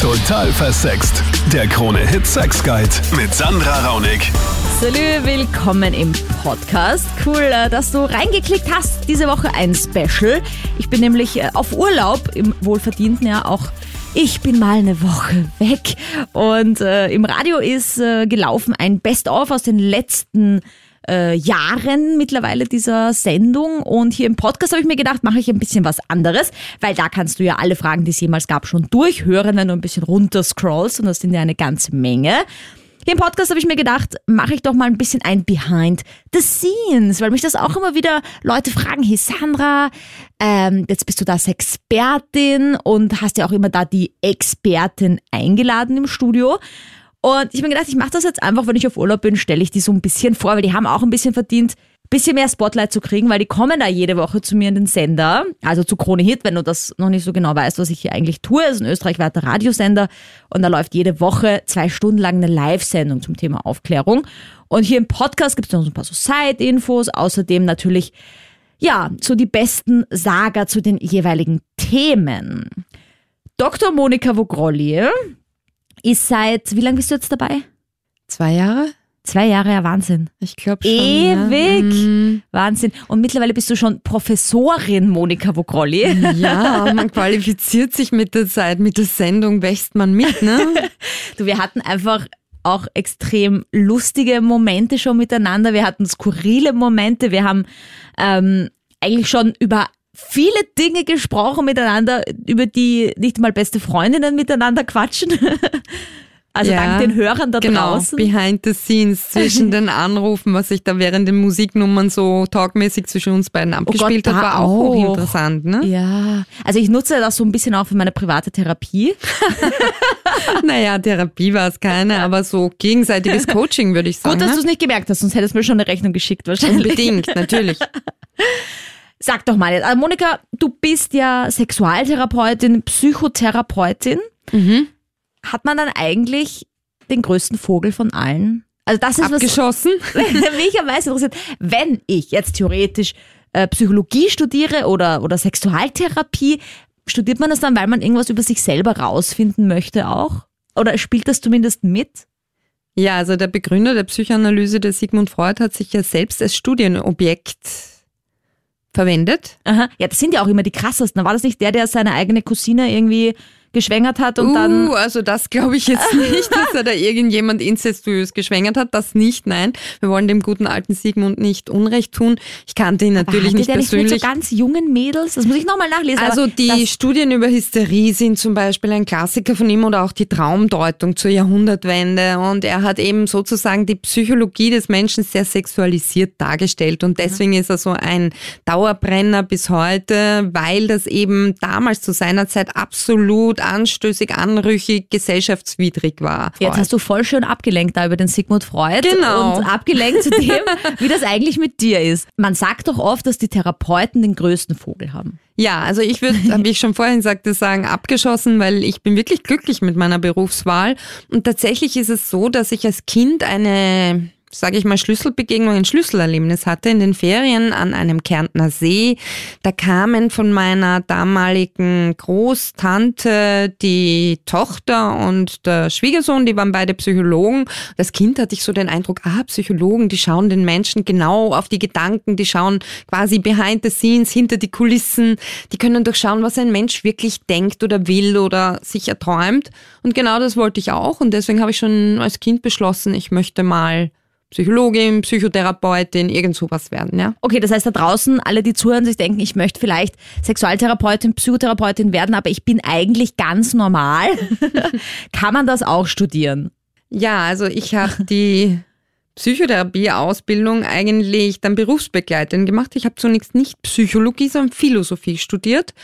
Total versext. Der Krone-Hit Sex Guide mit Sandra Raunig. Salü, willkommen im Podcast. Cool, äh, dass du reingeklickt hast. Diese Woche ein Special. Ich bin nämlich äh, auf Urlaub, im wohlverdienten ja auch. Ich bin mal eine Woche weg und äh, im Radio ist äh, gelaufen ein Best-of aus den letzten äh, Jahren mittlerweile dieser Sendung und hier im Podcast habe ich mir gedacht, mache ich ein bisschen was anderes, weil da kannst du ja alle Fragen, die es jemals gab, schon durchhören, wenn du ein bisschen runter scrollst und das sind ja eine ganze Menge. Hier im Podcast habe ich mir gedacht, mache ich doch mal ein bisschen ein Behind the Scenes, weil mich das auch immer wieder Leute fragen, hey Sandra, ähm, jetzt bist du das Expertin und hast ja auch immer da die Expertin eingeladen im Studio. Und ich habe mir gedacht, ich mache das jetzt einfach, wenn ich auf Urlaub bin, stelle ich die so ein bisschen vor, weil die haben auch ein bisschen verdient, ein bisschen mehr Spotlight zu kriegen, weil die kommen da jede Woche zu mir in den Sender, also zu Krone Hit, wenn du das noch nicht so genau weißt, was ich hier eigentlich tue. Es ist ein österreichweiter Radiosender und da läuft jede Woche zwei Stunden lang eine Live-Sendung zum Thema Aufklärung. Und hier im Podcast gibt es noch so ein paar so Side-Infos, außerdem natürlich, ja, so die besten Sager zu den jeweiligen Themen. Dr. Monika Vogrolli ist seit, wie lange bist du jetzt dabei? Zwei Jahre? Zwei Jahre, ja Wahnsinn. Ich glaube schon. Ewig. Ja. Mhm. Wahnsinn. Und mittlerweile bist du schon Professorin Monika Vogrolli. ja, man qualifiziert sich mit der Zeit, mit der Sendung wächst man mit, ne? Du, wir hatten einfach auch extrem lustige Momente schon miteinander. Wir hatten skurrile Momente. Wir haben ähm, eigentlich schon über viele Dinge gesprochen miteinander, über die nicht mal beste Freundinnen miteinander quatschen. Also Ja, dank den Hörern da Genau, draußen. behind the scenes zwischen den Anrufen, was sich da während den Musiknummern so talkmäßig zwischen uns beiden abgespielt Oh Gott, hat, war auch auch. hochinteressant, ne? Ja, also ich nutze das so ein bisschen auch für meine private Therapie. Naja, Therapie war es keine, aber so gegenseitiges Coaching, würde ich sagen. Gut, dass du ne? es nicht gemerkt hast, sonst hättest du mir schon eine Rechnung geschickt wahrscheinlich. Unbedingt, natürlich. Sag doch mal jetzt, also Monika, du bist ja Sexualtherapeutin, Psychotherapeutin. Mhm. Hat man dann eigentlich den größten Vogel von allen? Also das ist was, Abgeschossen. mich am meisten interessiert. Wenn ich jetzt theoretisch äh, Psychologie studiere oder, oder Sexualtherapie, studiert man das dann, weil man irgendwas über sich selber rausfinden möchte auch? Oder spielt das zumindest mit? Ja, also der Begründer der Psychoanalyse, der Sigmund Freud, hat sich ja selbst als Studienobjekt verwendet. Aha. Ja, das sind ja auch immer die krassesten. War das nicht der, der seine eigene Cousine irgendwie geschwängert hat und uh, dann. also das glaube ich jetzt nicht, dass er da irgendjemand incestuös geschwängert hat. Das nicht, nein. Wir wollen dem guten alten Sigmund nicht Unrecht tun. Ich kannte ihn natürlich nicht der nicht mit persönlich. so ganz jungen Mädels? Das muss ich nochmal nachlesen. Also die Studien über Hysterie sind zum Beispiel ein Klassiker von ihm oder auch die Traumdeutung zur Jahrhundertwende. Und er hat eben sozusagen die Psychologie des Menschen sehr sexualisiert dargestellt. Und deswegen ist er so ein Dauerbrenner bis heute, weil das eben damals zu seiner Zeit absolut anstößig, anrüchig, gesellschaftswidrig war. Jetzt hast du voll schön abgelenkt da über den Sigmund Freud Genau. und abgelenkt zu dem, wie das eigentlich mit dir ist. Man sagt doch oft, dass die Therapeuten den größten Vogel haben. Ja, also ich würde, wie ich schon vorhin sagte, sagen, abgeschossen, weil ich bin wirklich glücklich mit meiner Berufswahl. Und tatsächlich ist es so, dass ich als Kind eine sage ich mal, Schlüsselbegegnung, ein Schlüsselerlebnis hatte in den Ferien an einem Kärntner See. Da kamen von meiner damaligen Großtante die Tochter und der Schwiegersohn, die waren beide Psychologen. Als Kind hatte ich so den Eindruck, ah, Psychologen, die schauen den Menschen genau auf die Gedanken, die schauen quasi behind the scenes, hinter die Kulissen, die können durchschauen, was ein Mensch wirklich denkt oder will oder sich erträumt. Und genau das wollte ich auch und deswegen habe ich schon als Kind beschlossen, ich möchte mal Psychologin, Psychotherapeutin, irgend sowas werden, ja. Okay, das heißt da draußen, alle, die zuhören, sich denken, ich möchte vielleicht Sexualtherapeutin, Psychotherapeutin werden, aber ich bin eigentlich ganz normal. Kann man das auch studieren? Ja, also ich habe die Psychotherapie-Ausbildung eigentlich dann berufsbegleitend gemacht. Ich habe zunächst nicht Psychologie, sondern Philosophie studiert.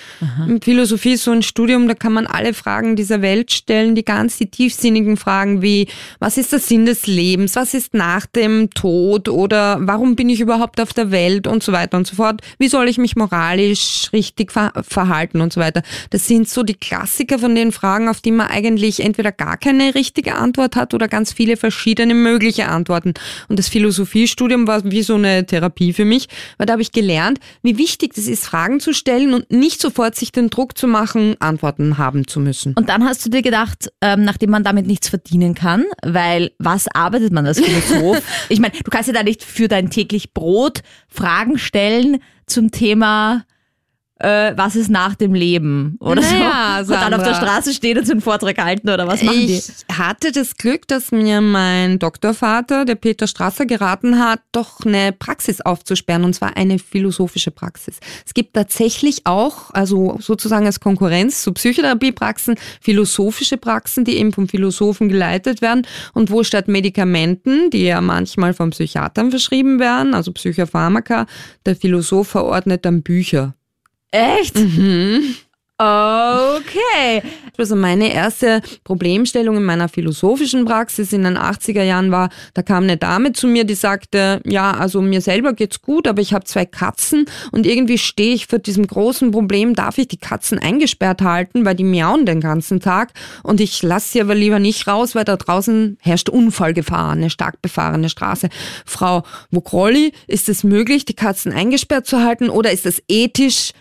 Philosophie ist so ein Studium, da kann man alle Fragen dieser Welt stellen, die ganz die tiefsinnigen Fragen wie, was ist der Sinn des Lebens, was ist nach dem Tod oder warum bin ich überhaupt auf der Welt und so weiter und so fort. Wie soll ich mich moralisch richtig ver verhalten und so weiter. Das sind so die Klassiker von den Fragen, auf die man eigentlich entweder gar keine richtige Antwort hat oder ganz viele verschiedene mögliche Antworten. Und das Philosophiestudium war wie so eine Therapie für mich, weil da habe ich gelernt, wie wichtig es ist, Fragen zu stellen und nicht sofort sich den Druck zu machen, Antworten haben zu müssen. Und dann hast du dir gedacht, ähm, nachdem man damit nichts verdienen kann, weil was arbeitet man als Philosoph? ich meine, du kannst ja da nicht für dein täglich Brot Fragen stellen zum Thema äh, was ist nach dem Leben oder Naja, so. Und dann auf der. Straße stehen und so einen Vortrag halten oder was machen die? Ich hatte das Glück, dass mir mein Doktorvater, der Peter Strasser, geraten hat, doch eine Praxis aufzusperren, und zwar eine philosophische Praxis. Es gibt tatsächlich auch, also sozusagen als Konkurrenz zu Psychotherapiepraxen, philosophische Praxen, die eben vom Philosophen geleitet werden und wo statt Medikamenten, die ja manchmal vom Psychiatern verschrieben werden, also Psychopharmaka, der Philosoph verordnet dann Bücher. Echt? Mhm. Okay. Also meine erste Problemstellung in meiner philosophischen Praxis in den 80er Jahren war, da kam eine Dame zu mir, die sagte, ja, also mir selber geht's gut, aber ich habe zwei Katzen und irgendwie stehe ich vor diesem großen Problem, darf ich die Katzen eingesperrt halten, weil die miauen den ganzen Tag und ich lasse sie aber lieber nicht raus, weil da draußen herrscht Unfallgefahr, eine stark befahrene Straße. Frau Wokrolli, ist es möglich, die Katzen eingesperrt zu halten oder ist es ethisch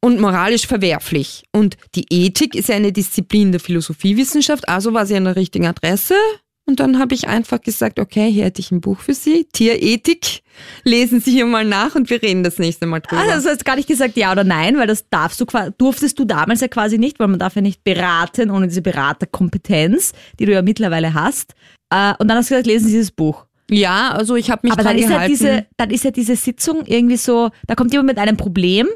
und moralisch verwerflich. Und die Ethik ist ja eine Disziplin der Philosophiewissenschaft, also war sie an der richtigen Adresse. Und dann habe ich einfach gesagt, okay, hier hätte ich ein Buch für Sie, Tierethik. Lesen Sie hier mal nach und wir reden das nächste Mal drüber. Ah, das hast gar nicht gesagt ja oder nein, weil das darfst du durftest du damals ja quasi nicht, weil man darf ja nicht beraten ohne diese Beraterkompetenz, die du ja mittlerweile hast. Äh, Und dann hast du gesagt, lesen Sie dieses Buch. ja, also ich habe mich Aber dann ist, ja gehalten. diese, dann ist ja diese Sitzung irgendwie so, da kommt jemand mit einem Problem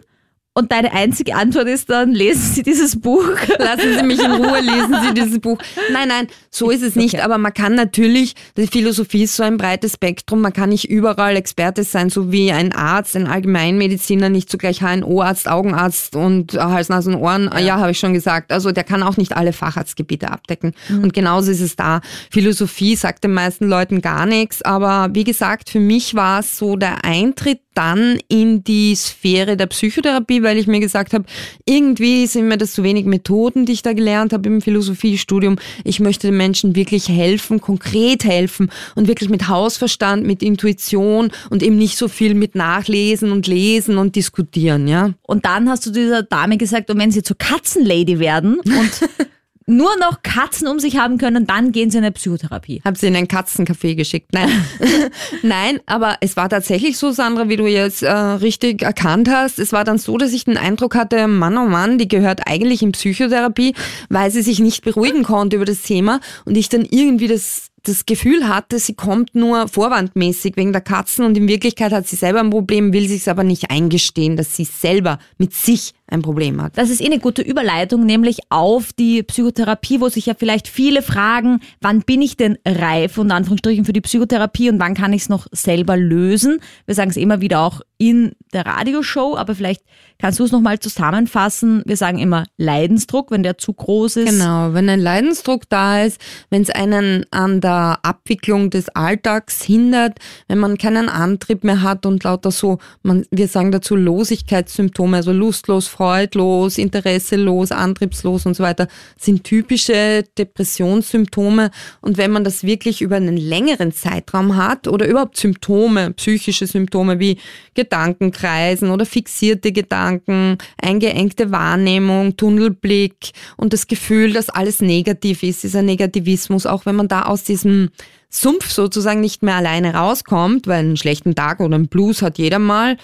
und deine einzige Antwort ist dann, lesen Sie dieses Buch. Lassen Sie mich in Ruhe, lesen Sie dieses Buch. Nein, nein, so ist es nicht. Okay. Aber man kann natürlich, die Philosophie ist so ein breites Spektrum, man kann nicht überall Experte sein, so wie ein Arzt, ein Allgemeinmediziner, nicht zugleich HNO-Arzt, Augenarzt und Hals, Nasen, Ohren. Ja, ja habe ich schon gesagt. Also der kann auch nicht alle Facharztgebiete abdecken. Und genauso ist es da. Philosophie sagt den meisten Leuten gar nichts. Aber wie gesagt, für mich war es so der Eintritt dann in die Sphäre der Psychotherapie, weil ich mir gesagt habe, irgendwie sind mir das zu wenig Methoden, die ich da gelernt habe im Philosophiestudium. Ich möchte den Menschen wirklich helfen, konkret helfen und wirklich mit Hausverstand, mit Intuition und eben nicht so viel mit Nachlesen und Lesen und diskutieren, ja. Und dann hast du dieser Dame gesagt, und wenn Sie zur Katzenlady werden und nur noch Katzen um sich haben können, dann gehen Sie in eine Psychotherapie. Hab sie in ein Katzencafé geschickt. Nein. Nein, aber es war tatsächlich so, Sandra, wie du jetzt äh, richtig erkannt hast. Es war dann so, dass ich den Eindruck hatte, Mann, oh Mann, die gehört eigentlich in Psychotherapie, weil sie sich nicht beruhigen konnte über das Thema und ich dann irgendwie das das Gefühl hatte, sie kommt nur vorwandmäßig wegen der Katzen und in Wirklichkeit hat sie selber ein Problem, will sich aber nicht eingestehen, dass sie selber mit sich ein Problem hat. Das ist eh eine gute Überleitung, nämlich auf die Psychotherapie, wo sich ja vielleicht viele fragen, wann bin ich denn reif, unter Anführungsstrichen, für die Psychotherapie und wann kann ich es noch selber lösen? Wir sagen es immer wieder auch in der Radioshow, aber vielleicht kannst du es nochmal zusammenfassen. Wir sagen immer Leidensdruck, wenn der zu groß ist. Genau, wenn ein Leidensdruck da ist, wenn es einen an der Abwicklung des Alltags hindert, wenn man keinen Antrieb mehr hat und lauter so, man, wir sagen dazu Losigkeitssymptome, also lustlos, freudlos, interesselos, antriebslos und so weiter, sind typische Depressionssymptome. Und wenn man das wirklich über einen längeren Zeitraum hat oder überhaupt Symptome, psychische Symptome wie Gedankenkreisen oder fixierte Gedanken, eingeengte Wahrnehmung, Tunnelblick und das Gefühl, dass alles negativ ist, dieser Negativismus, auch wenn man da aus diesem Sumpf sozusagen nicht mehr alleine rauskommt, weil einen schlechten Tag oder einen Blues hat jeder mal,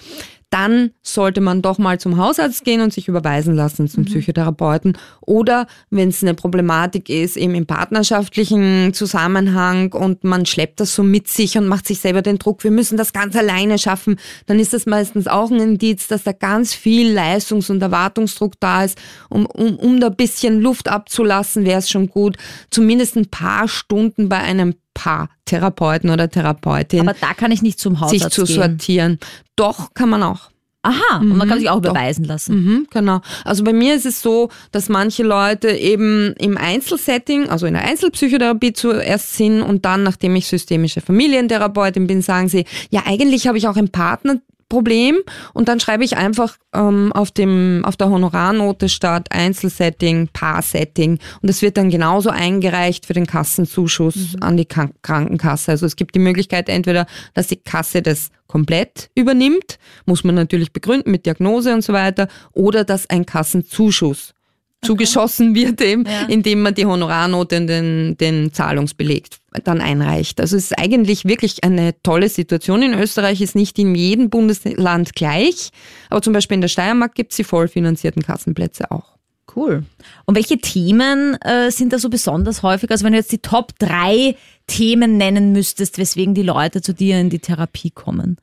dann sollte man doch mal zum Hausarzt gehen und sich überweisen lassen zum Psychotherapeuten. Oder wenn es eine Problematik ist, eben im partnerschaftlichen Zusammenhang und man schleppt das so mit sich und macht sich selber den Druck, wir müssen das ganz alleine schaffen, dann ist das meistens auch ein Indiz, dass da ganz viel Leistungs- und Erwartungsdruck da ist. Um, um, um da ein bisschen Luft abzulassen, wäre es schon gut, zumindest ein paar Stunden bei einem Paartherapeuten oder Therapeutin Aber da kann ich nicht zum sich Hausarzt zu gehen. sortieren. Doch, kann man auch. Aha, und man kann sich auch doch. überweisen lassen. Mhm, genau. Also bei mir ist es so, dass manche Leute eben im Einzelsetting, also in der Einzelpsychotherapie zuerst sind und dann, nachdem ich systemische Familientherapeutin bin, sagen sie, ja eigentlich habe ich auch ein Partner Problem und dann schreibe ich einfach ähm, auf, dem, auf der Honorarnote statt Einzelsetting, Paarsetting und es wird dann genauso eingereicht für den Kassenzuschuss mhm. an die Krankenkasse. Also es gibt die Möglichkeit entweder, dass die Kasse das komplett übernimmt, muss man natürlich begründen mit Diagnose und so weiter, oder dass ein Kassenzuschuss zugeschossen wird, eben, ja. indem man die Honorarnote in den, den Zahlungsbeleg dann einreicht. Also es ist eigentlich wirklich eine tolle Situation in Österreich, ist nicht in jedem Bundesland gleich, aber zum Beispiel in der Steiermark gibt es die vollfinanzierten Kassenplätze auch. Cool. Und welche Themen äh, sind da so besonders häufig? Also wenn du jetzt die Top drei Themen nennen müsstest, weswegen die Leute zu dir in die Therapie kommen?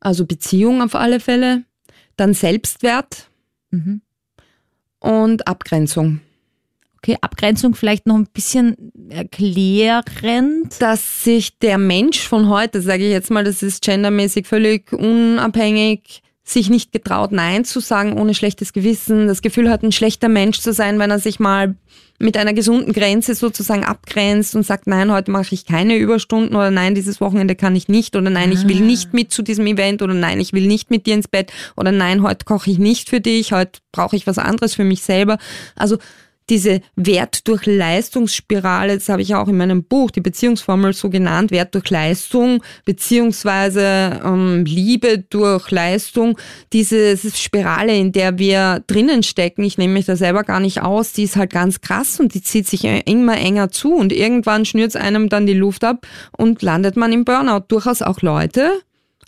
Also Beziehung auf alle Fälle, dann Selbstwert. Mhm und Abgrenzung. Okay, Abgrenzung vielleicht noch ein bisschen erklärend. Dass sich der Mensch von heute, sage ich jetzt mal, das ist gendermäßig völlig unabhängig, sich nicht getraut, Nein zu sagen ohne schlechtes Gewissen, das Gefühl hat, ein schlechter Mensch zu sein, wenn er sich mal mit einer gesunden Grenze sozusagen abgrenzt und sagt, nein, heute mache ich keine Überstunden oder nein, dieses Wochenende kann ich nicht oder nein, ich will ah. nicht mit zu diesem Event oder nein, ich will nicht mit dir ins Bett oder nein, heute koche ich nicht für dich, heute brauche ich was anderes für mich selber. Also diese Wert durch Leistungsspirale, das habe ich auch in meinem Buch, die Beziehungsformel so genannt, Wert durch Leistung, beziehungsweise ähm, Liebe durch Leistung, diese Spirale, in der wir drinnen stecken, ich nehme mich da selber gar nicht aus, die ist halt ganz krass und die zieht sich immer enger zu und irgendwann schnürt einem dann die Luft ab und landet man im Burnout. Durchaus auch Leute,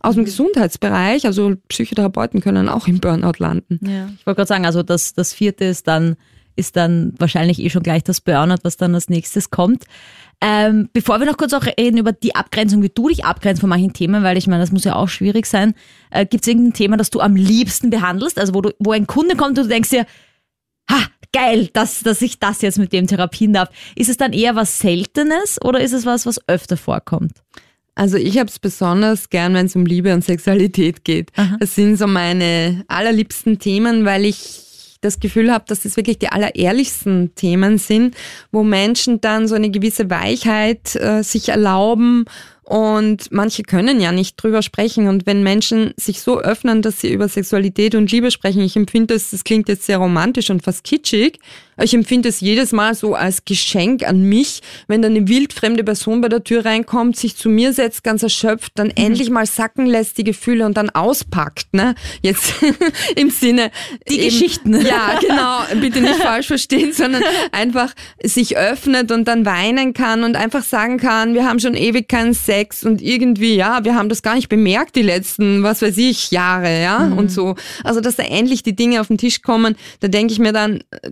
aus dem Gesundheitsbereich, also Psychotherapeuten können auch im Burnout landen. Ja. Ich wollte gerade sagen, also das, das vierte ist dann ist dann wahrscheinlich eh schon gleich das Burnout, was dann als nächstes kommt. Ähm, bevor wir noch kurz auch reden über die Abgrenzung, wie du dich abgrenzt von manchen Themen, weil ich meine, das muss ja auch schwierig sein. Äh, Gibt es irgendein Thema, das du am liebsten behandelst? Also wo, du, wo ein Kunde kommt und du denkst dir, ha, geil, dass, dass ich das jetzt mit dem therapien darf. Ist es dann eher was Seltenes oder ist es was, was öfter vorkommt? Also ich habe es besonders gern, wenn es um Liebe und Sexualität geht. Aha. Das sind so meine allerliebsten Themen, weil ich das Gefühl habe, dass das wirklich die allerehrlichsten Themen sind, wo Menschen dann so eine gewisse Weichheit äh, sich erlauben und manche können ja nicht drüber sprechen. Und wenn Menschen sich so öffnen, dass sie über Sexualität und Liebe sprechen, ich empfinde es, das klingt jetzt sehr romantisch und fast kitschig, ich empfinde es jedes Mal so als Geschenk an mich, wenn dann eine wildfremde Person bei der Tür reinkommt, sich zu mir setzt, ganz erschöpft, dann mhm. endlich mal sacken lässt die Gefühle und dann auspackt. Ne? Jetzt im Sinne. Die eben, Geschichten. Ja, genau. Bitte nicht falsch verstehen, sondern einfach sich öffnet und dann weinen kann und einfach sagen kann, wir haben schon ewig keinen Sex und irgendwie, ja, wir haben das gar nicht bemerkt die letzten, was weiß ich, Jahre, ja, mhm. und so. Also, dass da endlich die Dinge auf den Tisch kommen, da denke ich mir dann, äh,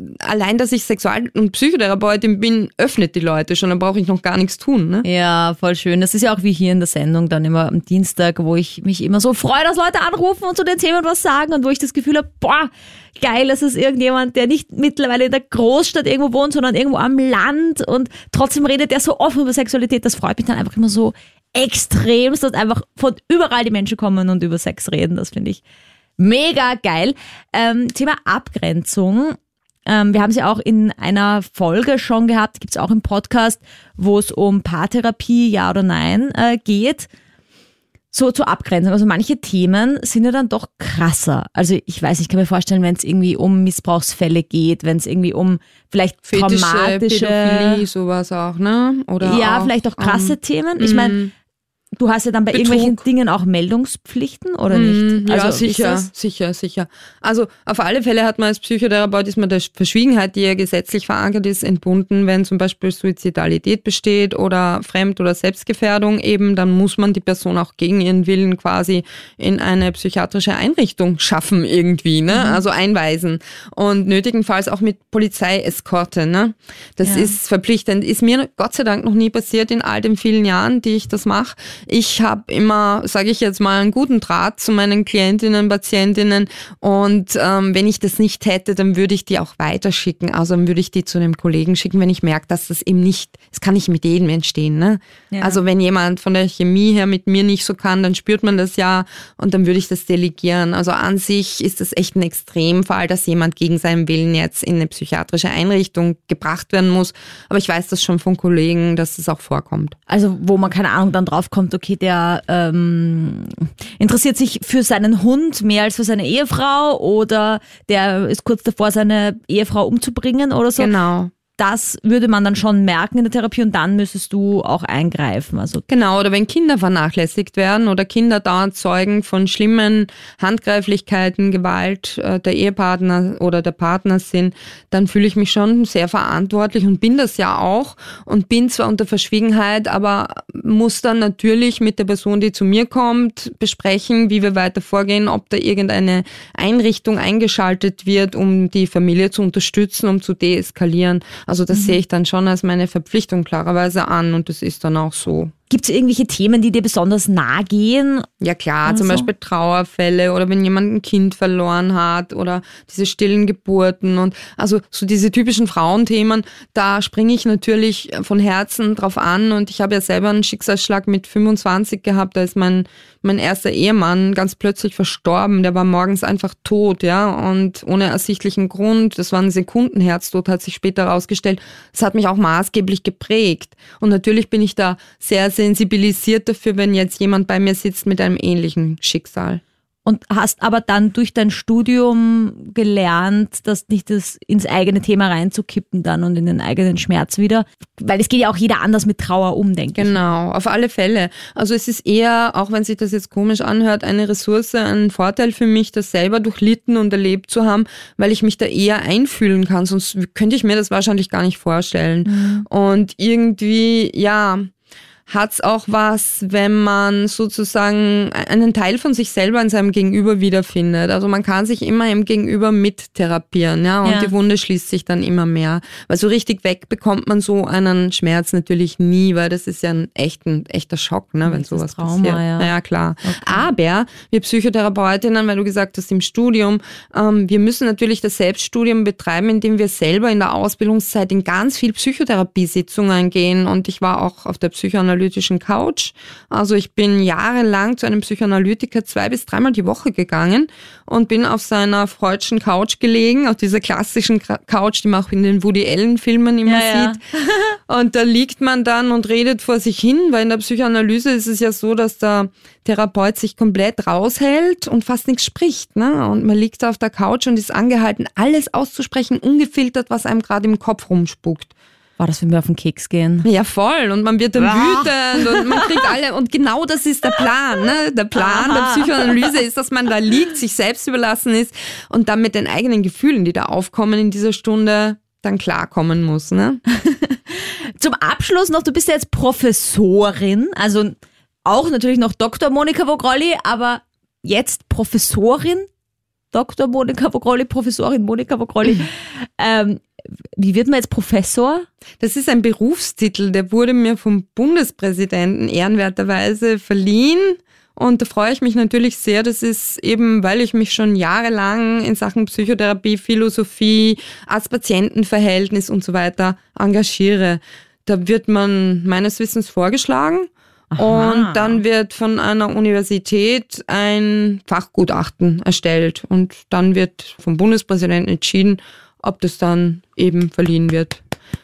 allein, dass ich Sexual- und Psychotherapeutin bin, öffnet die Leute schon, da brauche ich noch gar nichts tun, ne? Ja, voll schön. Das ist ja auch wie hier in der Sendung dann immer am Dienstag, wo ich mich immer so freue, dass Leute anrufen und zu den Themen was sagen und wo ich das Gefühl habe, boah, geil, es ist irgendjemand, der nicht mittlerweile in der Großstadt irgendwo wohnt, sondern irgendwo am Land und trotzdem redet der so offen über Sexualität. Das freut mich dann einfach immer so extremst, dass einfach von überall die Menschen kommen und über Sex reden. Das finde ich mega geil. Ähm, Thema Abgrenzung. Ähm, wir haben sie auch in einer Folge schon gehabt, gibt es auch im Podcast, wo es um Paartherapie, ja oder nein äh, geht so zur Abgrenzung. Also manche Themen sind ja dann doch krasser. Also ich weiß, ich kann mir vorstellen, wenn es irgendwie um Missbrauchsfälle geht, wenn es irgendwie um vielleicht Fetische, traumatische Pädophilie, sowas auch, ne? Oder ja, auch, vielleicht auch krasse um, Themen. Ich meine, mm. Du hast ja dann bei Betrug. irgendwelchen Dingen auch Meldungspflichten oder nicht? Mm, ja, also, sicher, sicher, sicher. Also auf alle Fälle hat man als Psychotherapeut ist man der Verschwiegenheit, die ja gesetzlich verankert ist, entbunden, wenn zum Beispiel Suizidalität besteht oder Fremd- oder Selbstgefährdung eben, dann muss man die Person auch gegen ihren Willen quasi in eine psychiatrische Einrichtung schaffen irgendwie, ne? Mhm. Also einweisen. Und nötigenfalls auch mit Polizeieskorte, ne? Das ja. ist verpflichtend. Ist mir Gott sei Dank noch nie passiert in all den vielen Jahren, die ich das mache. Ich habe immer, sage ich jetzt mal, einen guten Draht zu meinen Klientinnen, Patientinnen und ähm, wenn ich das nicht hätte, dann würde ich die auch weiterschicken. Also dann würde ich die zu einem Kollegen schicken, wenn ich merke, dass das eben nicht, es kann nicht mit jedem entstehen. Ne? Ja. Also wenn jemand von der Chemie her mit mir nicht so kann, dann spürt man das ja und dann würde ich das delegieren. Also an sich ist das echt ein Extremfall, dass jemand gegen seinen Willen jetzt in eine psychiatrische Einrichtung gebracht werden muss. Aber ich weiß das schon von Kollegen, dass das auch vorkommt. Also wo man keine Ahnung dann drauf kommt, okay, der ähm, interessiert sich für seinen Hund mehr als für seine Ehefrau oder der ist kurz davor, seine Ehefrau umzubringen oder so. Genau das würde man dann schon merken in der Therapie und dann müsstest du auch eingreifen. Also genau, oder wenn Kinder vernachlässigt werden oder Kinder dauernd Zeugen von schlimmen Handgreiflichkeiten, Gewalt äh, der Ehepartner oder der Partner sind, dann fühle ich mich schon sehr verantwortlich und bin das ja auch und bin zwar unter Verschwiegenheit, aber muss dann natürlich mit der Person, die zu mir kommt, besprechen, wie wir weiter vorgehen, ob da irgendeine Einrichtung eingeschaltet wird, um die Familie zu unterstützen, um zu deeskalieren. Also das mhm. sehe ich dann schon als meine Verpflichtung klarerweise an und das ist dann auch so. Gibt es irgendwelche Themen, die dir besonders nahe gehen? Ja klar, zum so? Beispiel Trauerfälle oder wenn jemand ein Kind verloren hat oder diese stillen Geburten und also so diese typischen Frauenthemen, da springe ich natürlich von Herzen drauf an und ich habe ja selber einen Schicksalsschlag mit 25 gehabt, da ist mein, mein erster Ehemann ganz plötzlich verstorben, der war morgens einfach tot, ja, und ohne ersichtlichen Grund, das war ein Sekundenherztod, hat sich später herausgestellt, das hat mich auch maßgeblich geprägt und natürlich bin ich da sehr, sehr sensibilisiert dafür, wenn jetzt jemand bei mir sitzt mit einem ähnlichen Schicksal. Und hast aber dann durch dein Studium gelernt, das nicht das ins eigene Thema reinzukippen dann und in den eigenen Schmerz wieder. Weil es geht ja auch jeder anders mit Trauer um, denke genau, ich. Genau, auf alle Fälle. Also es ist eher, auch wenn sich das jetzt komisch anhört, eine Ressource, ein Vorteil für mich, das selber durchlitten und erlebt zu haben, weil ich mich da eher einfühlen kann. Sonst könnte ich mir das wahrscheinlich gar nicht vorstellen. Mhm. Und irgendwie, ja, hat es auch was, wenn man sozusagen einen Teil von sich selber in seinem Gegenüber wiederfindet. Also man kann sich immer im Gegenüber mittherapieren, ja, und ja. die Wunde schließt sich dann immer mehr. Weil so richtig weg bekommt man so einen Schmerz natürlich nie, weil das ist ja ein, echt, ein echter Schock, ne, wenn sowas Trauma, passiert. Ja. Naja, klar. Okay. Aber wir Psychotherapeutinnen, weil du gesagt hast, im Studium, ähm, wir müssen natürlich das Selbststudium betreiben, indem wir selber in der Ausbildungszeit in ganz viel Psychotherapiesitzungen gehen. Und ich war auch auf der Psychoanalyse psychoanalytischen Couch. Also ich bin jahrelang zu einem Psychoanalytiker zwei bis dreimal die Woche gegangen und bin auf seiner freudschen Couch gelegen, auf dieser klassischen Couch, die man auch in den Woody Allen Filmen immer ja, sieht. Ja. und da liegt man dann und redet vor sich hin, weil in der Psychoanalyse ist es ja so, dass der Therapeut sich komplett raushält und fast nichts spricht. Ne? Und man liegt auf der Couch und ist angehalten, alles auszusprechen, ungefiltert, was einem gerade im Kopf rumspuckt. War das, wenn wir auf den Keks gehen? Ja, voll. Und man wird dann ja. wütend und man kriegt alle. Und genau das ist der Plan. Ne? Der Plan Aha. der Psychoanalyse ist, dass man da liegt, sich selbst überlassen ist und dann mit den eigenen Gefühlen, die da aufkommen in dieser Stunde, dann klarkommen muss. Ne? Zum Abschluss noch, du bist ja jetzt Professorin, also auch natürlich noch Dr. Monika Vogrolli, aber jetzt Professorin. Dr. Monika Vogrolli, Professorin Monika Vogrolli. ähm, wie wird man jetzt Professor? Das ist ein Berufstitel, der wurde mir vom Bundespräsidenten ehrenwerterweise verliehen. Und da freue ich mich natürlich sehr. Das ist eben, weil ich mich schon jahrelang in Sachen Psychotherapie, Philosophie, Arzt-Patienten-Verhältnis und so weiter engagiere. Da wird man meines Wissens vorgeschlagen. Aha. Und dann wird von einer Universität ein Fachgutachten erstellt und dann wird vom Bundespräsidenten entschieden, ob das dann eben verliehen wird.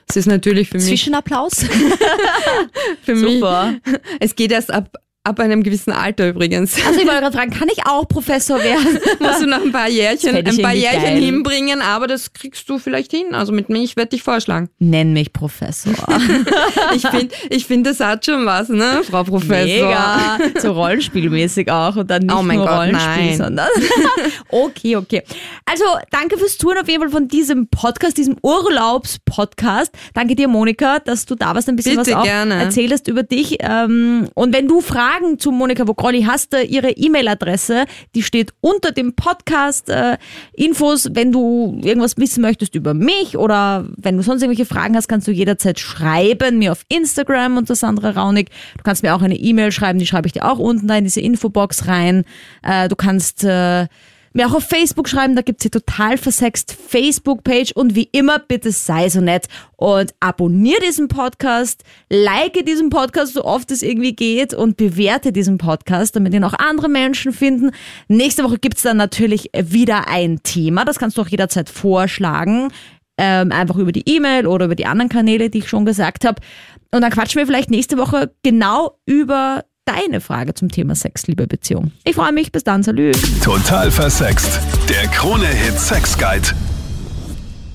Es ist natürlich für mich. Zwischenapplaus? für Super. mich. Es geht erst ab Ab einem gewissen Alter übrigens. Also ich wollte gerade fragen, kann ich auch Professor werden? Musst du noch ein paar Jährchen, ein paar Jährchen geil. hinbringen, aber das kriegst du vielleicht hin. Also mit mir, ich werde dich vorschlagen. Nenn mich Professor. ich finde, ich find, das hat schon was, ne, Frau Professor. Mega. So rollenspielmäßig auch und dann nicht oh nur Gott, Rollenspiel, nein. sondern. okay, okay. Also danke fürs Touren auf jeden Fall von diesem Podcast, diesem Urlaubspodcast. Danke dir, Monika, dass du da warst, ein bisschen Bitte was auch gerne. erzählt hast über dich. Ähm, und wenn du Fragen Fragen zu Monika Vogrolli hast du ihre E-Mail-Adresse, die steht unter dem Podcast. Äh, Infos, wenn du irgendwas wissen möchtest über mich oder wenn du sonst irgendwelche Fragen hast, kannst du jederzeit schreiben, mir auf Instagram unter Sandra Raunig. Du kannst mir auch eine E-Mail schreiben, die schreibe ich dir auch unten da in diese Infobox rein. Äh, du kannst äh, mir auch auf Facebook schreiben, da gibt's hier total versext Facebook-Page und wie immer, bitte sei so nett und abonniere diesen Podcast, like diesen Podcast so oft es irgendwie geht und bewerte diesen Podcast, damit ihn auch andere Menschen finden. Nächste Woche gibt's dann natürlich wieder ein Thema, das kannst du auch jederzeit vorschlagen. Ähm, einfach über die E-Mail oder über die anderen Kanäle, die ich schon gesagt habe. Und dann quatschen wir vielleicht nächste Woche genau über deine Frage zum Thema Sex, Liebe, Beziehung. Ich freue mich, bis dann, salü. Total versext. Der Krone-Hit Sex Guide.